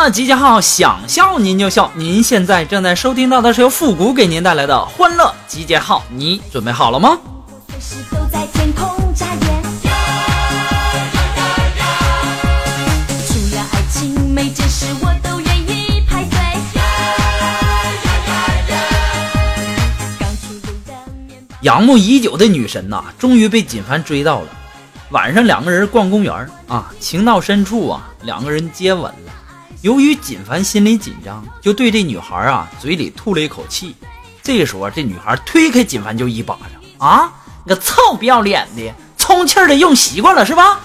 那集结号，想笑您就笑。您现在正在收听到的是由复古给您带来的欢乐集结号，你准备好了吗？仰慕已久的女神呐、终于被锦凡追到了。晚上两个人逛公园啊，情到深处啊，两个人接吻了。由于锦凡心里紧张，就对这女孩啊嘴里吐了一口气。这时候，这女孩推开锦凡就一巴掌啊！你个臭不要脸的，充气的用习惯了是吧？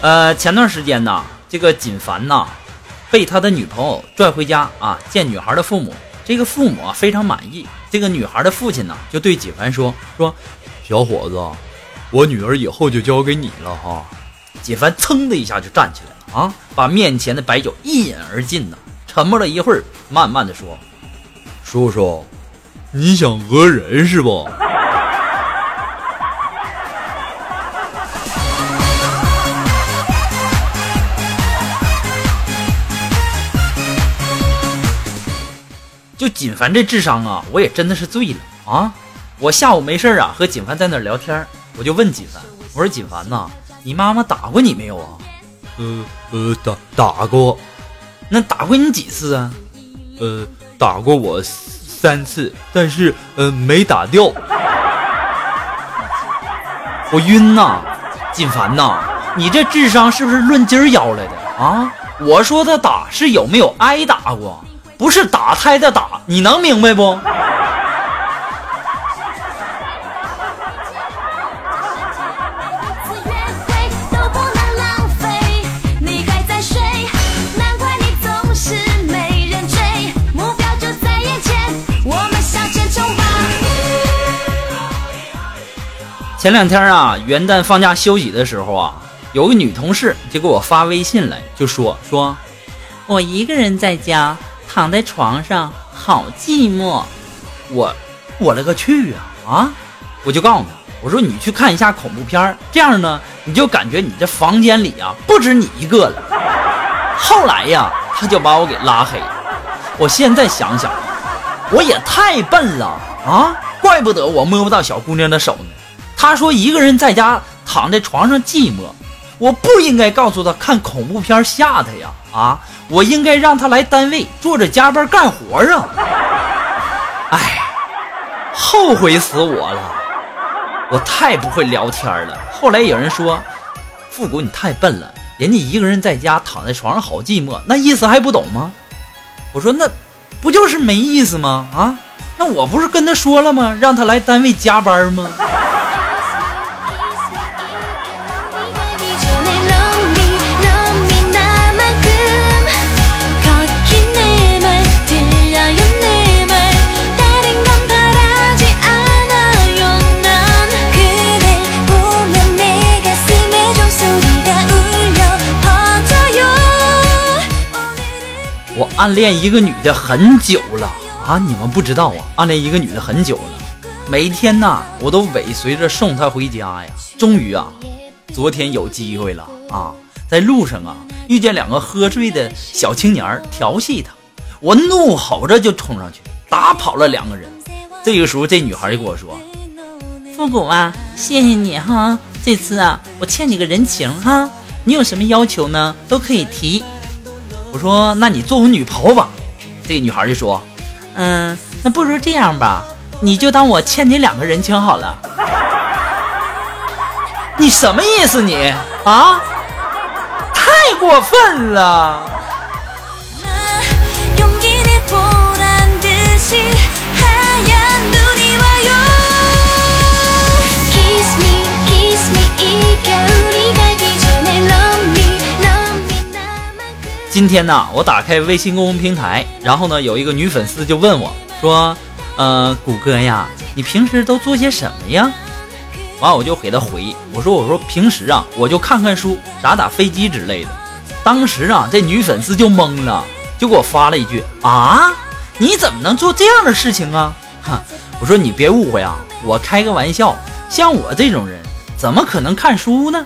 呃，前段时间呢，这个锦凡呐，被他的女朋友拽回家啊，见女孩的父母。这个父母啊非常满意。这个女孩的父亲呢，就对纪凡说：“说小伙子，我女儿以后就交给你了哈。纪凡噌的一下就站起来了啊，把面前的白酒一饮而尽呢。沉默了一会儿，慢慢的说叔叔，你想讹人是不？就锦凡这智商啊，我也真的是醉了啊！我下午没事儿啊，和锦凡在那儿聊天儿，我就问锦凡，我说锦凡呐，你妈妈打过你没有啊？呃呃，打打过，那打过你几次啊？呃，打过我三次，但是呃没打掉。我晕呐，锦凡呐，你这智商是不是论斤儿要来的啊？我说的打是有没有挨打过，不是打胎的打，你能明白不？次约会都不能浪费，你还在睡，难怪你总是没人追。目标就在眼前，我们向前冲吧！前两天啊，元旦放假休息的时候啊，有个女同事就给我发微信来，就说说，我一个人在家躺在床上，好寂寞。我我勒个去啊啊！我就告诉他，我说你去看一下恐怖片这样呢，你就感觉你这房间里啊不止你一个了。后来呀，他就把我给拉黑了。我现在想想，我也太笨了啊！怪不得我摸不到小姑娘的手呢。他说一个人在家躺在床上寂寞，我不应该告诉他看恐怖片吓他呀啊！我应该让他来单位坐着加班干活啊！哎，后悔死我了，我太不会聊天了。后来有人说，复古你太笨了，人家一个人在家躺在床上好寂寞，那意思还不懂吗？我说那不就是没意思吗？啊，那我不是跟他说了吗？让他来单位加班吗？我暗恋一个女的很久了啊，你们不知道啊，暗恋一个女的很久了，每天呐，我都尾随着送她回家呀。终于啊，昨天有机会了啊，在路上啊，遇见两个喝醉的小青年儿调戏她，我怒吼着就冲上去，打跑了两个人。这个时候，这女孩就跟我说：“复古啊，谢谢你哈，这次啊，我欠你个人情哈，你有什么要求呢，都可以提。”我说：“那你做我女朋友吧。”这女孩就说：“嗯，那不如这样吧，你就当我欠你两个人情好了。你什么意思你啊？太过分了！今天呢，我打开微信公众平台，然后呢，有一个女粉丝就问我说：“呃，谷歌呀，你平时都做些什么呀？”完，我就给她回我说：“我说平时啊，我就看看书，打打飞机之类的。”当时啊，这女粉丝就懵了，就给我发了一句：“啊，你怎么能做这样的事情啊？”哈，我说你别误会啊，我开个玩笑，像我这种人，怎么可能看书呢？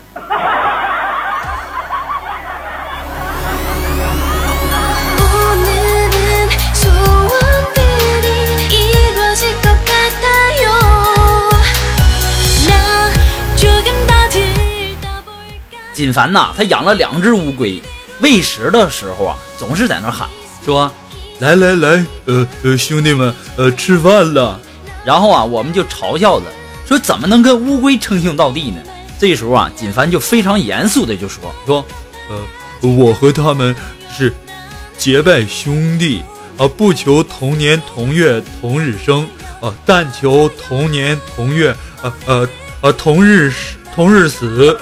锦凡呐，他养了两只乌龟，喂食的时候啊，总是在那喊说，来来来，呃呃，兄弟们，呃，吃饭了。然后啊，我们就嘲笑他，说怎么能跟乌龟称兄道弟呢？这时候啊，锦凡就非常严肃的就说说，呃，我和他们是结拜兄弟啊，不求同年同月同日生啊，但求同年同月啊呃啊同日同日死。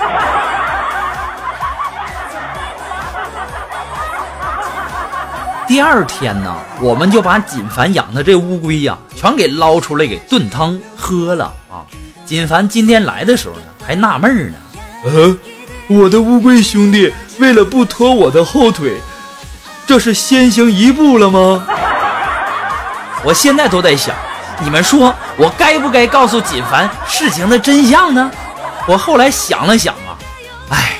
第二天呢，我们就把锦凡养的这乌龟呀，全给捞出来给炖汤喝了啊。锦凡今天来的时候呢，还纳闷儿呢，呃，我的乌龟兄弟为了不拖我的后腿，这是先行一步了吗？我现在都在想，你们说我该不该告诉锦凡事情的真相呢？我后来想了想啊，哎，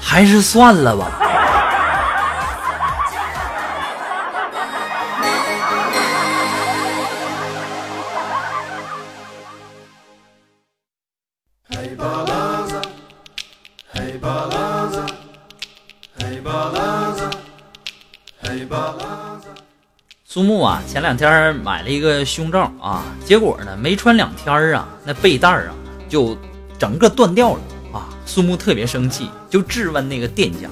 还是算了吧。苏木啊，前两天买了一个胸罩啊，结果呢没穿两天啊，那背带啊就整个断掉了啊。苏木特别生气，就质问那个店家：“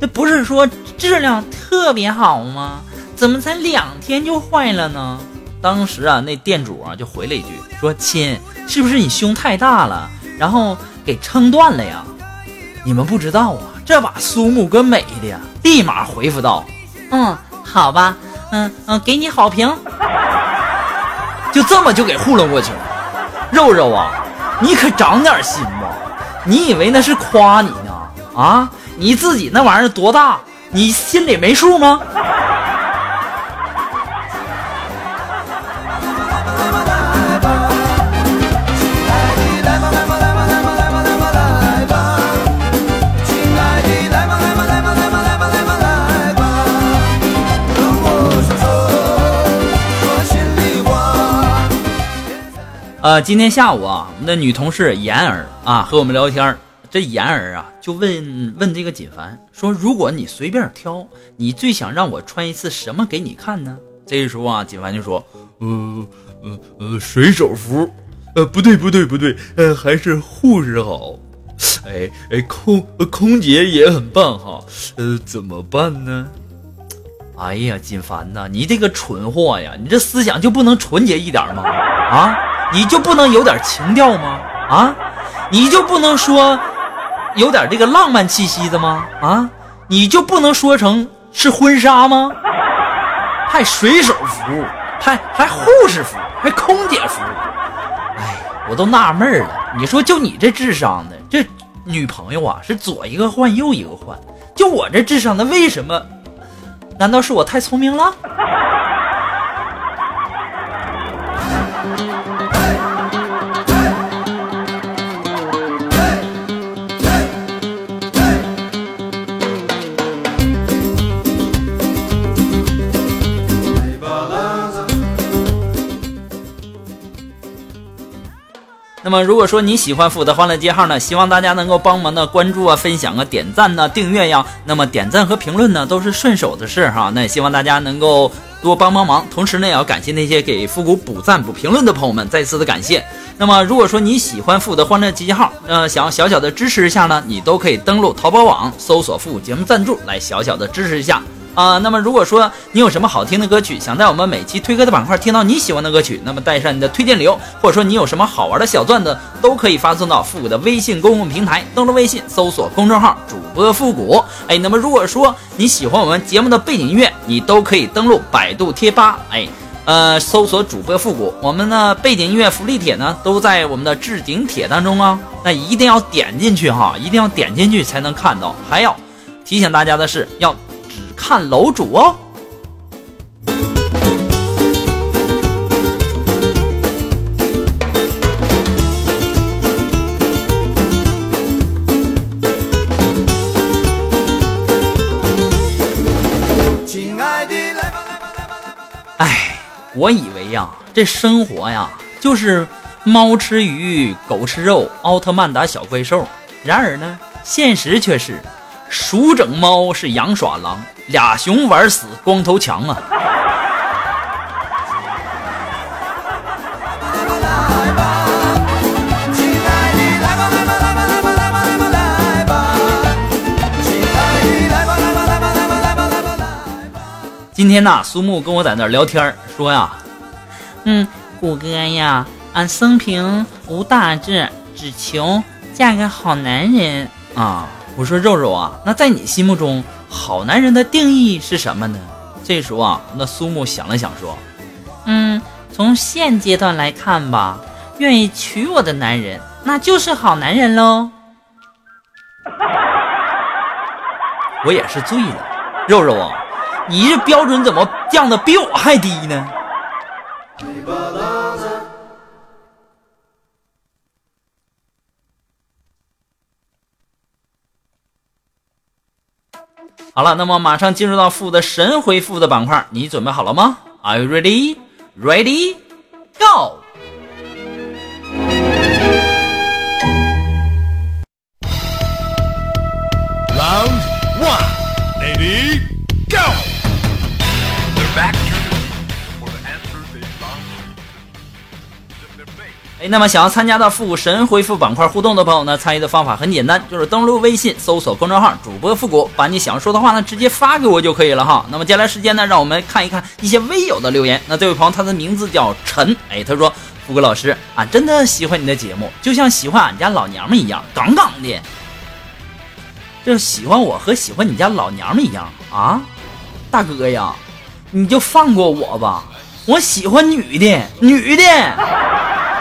那不是说质量特别好吗？怎么才两天就坏了呢？”当时啊，那店主啊就回了一句说：“亲，是不是你胸太大了，然后给撑断了呀？”你们不知道啊，这把苏木哥美的呀，立马回复道：“嗯，好吧，嗯嗯，给你好评。”就这么就给糊弄过去了。肉肉啊，你可长点心吧！你以为那是夸你呢？啊，你自己那玩意儿多大，你心里没数吗？呃，今天下午啊，我们的女同事妍儿啊和我们聊天儿，这妍儿啊就问问这个锦凡说：“如果你随便挑，你最想让我穿一次什么给你看呢？”这时候啊，锦凡就说呃呃呃，水手服，呃，不对不对不对，呃，还是护士好。哎哎，空呃空姐也很棒哈，呃，怎么办呢？：“哎呀，锦凡呐，你这个蠢货呀，你这思想就不能纯洁一点吗？啊，你就不能有点情调吗？啊，你就不能说有点这个浪漫气息的吗？啊，你就不能说成是婚纱吗？还水手服，还还护士服，还空姐服，哎，我都纳闷了。你说就你这智商的，这女朋友啊是左一个换右一个换，就我这智商的，为什么？难道是我太聪明了？那么，如果说你喜欢复古的欢乐街号呢，希望大家能够帮忙的关注啊、分享啊、点赞呐、订阅呀。那么点赞和评论呢，都是顺手的事哈。那也希望大家能够多帮帮忙。同时呢，也要感谢那些给复古补赞、补评论的朋友们，再次的感谢。那么，如果说你喜欢复古的欢乐集结号，呃，想要小小的支持一下呢，你都可以登录淘宝网搜索复古节目赞助，来小小的支持一下。啊，那么如果说你有什么好听的歌曲，想在我们每期推歌的板块听到你喜欢的歌曲，那么带上你的推荐理由，或者说你有什么好玩的小段子，都可以发送到复古的微信公共平台，登录微信搜索公众号主播复古。哎，那么如果说你喜欢我们节目的背景音乐，你都可以登录百度贴吧，哎，呃，搜索主播复古，我们的背景音乐福利帖呢都在我们的置顶帖当中啊，那一定要点进去哈，一定要点进去才能看到。还要提醒大家的是，要。看楼主哦。亲爱的，来吧来吧来吧来吧。哎，我以为呀，这生活呀就是猫吃鱼，狗吃肉，奥特曼打小怪兽。然而呢，现实却是鼠整猫是羊耍狼。俩熊玩死光头强啊！今天呐，苏木跟我在那儿聊天说呀，嗯，虎哥呀，俺生平无大志，只求嫁个好男人啊！我说肉肉啊，那在你心目中？好男人的定义是什么呢？这时候啊，那苏木想了想说：“嗯，从现阶段来看吧，愿意娶我的男人，那就是好男人喽。”我也是醉了，肉肉啊，你这标准怎么降的比我还低呢？好了，那么马上进入到负的神回复的板块，你准备好了吗？Are you ready? Ready? Go! Round one, ready, go. 哎，那么想要参加到复古神回复板块互动的朋友呢，参与的方法很简单，就是登录微信搜索公众号主播复古，把你想说的话呢直接发给我就可以了哈。那么接下来时间呢，让我们看一看一些微友的留言。那这位朋友他的名字叫陈，哎，他说复古老师，俺真的喜欢你的节目，就像喜欢俺家老娘们一样，杠杠的。这喜欢我和喜欢你家老娘们一样啊，大哥呀，你就放过我吧，我喜欢女的，女的。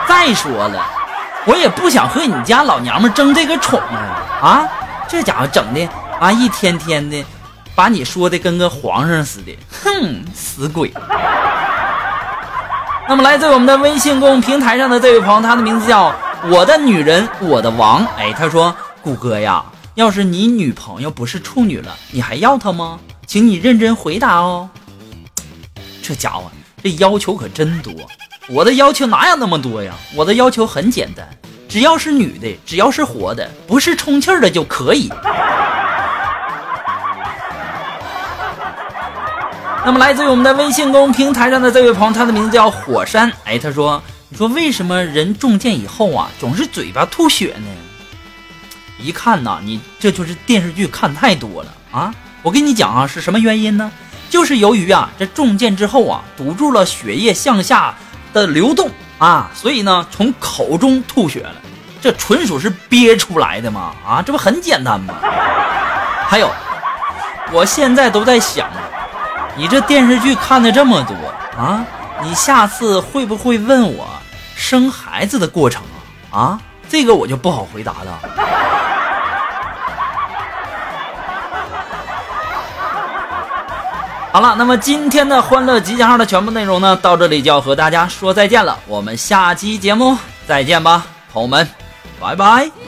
再说了，我也不想和你家老娘们争这个宠啊！啊，这家伙整的啊，一天天的，把你说的跟个皇上似的，哼，死鬼！那么来自我们的微信公众平台上的这位朋友，他的名字叫我的女人我的王，哎，他说，谷歌呀，要是你女朋友不是处女了，你还要她吗？请你认真回答哦。这家伙这要求可真多。我的要求哪有那么多呀？我的要求很简单，只要是女的，只要是活的，不是充气的就可以。那么，来自于我们的微信公平台上的这位朋友，他的名字叫火山。哎，他说：“你说为什么人中箭以后啊，总是嘴巴吐血呢？一看呐，你这就是电视剧看太多了啊！我跟你讲啊，是什么原因呢？就是由于啊，这中箭之后啊，堵住了血液向下。”的流动啊，所以呢，从口中吐血了，这纯属是憋出来的嘛啊，这不很简单吗？还有，我现在都在想，你这电视剧看的这么多啊，你下次会不会问我生孩子的过程啊？啊，这个我就不好回答了。好了，那么今天的欢乐集结号的全部内容呢，到这里就要和大家说再见了。我们下期节目再见吧，朋友们，拜拜。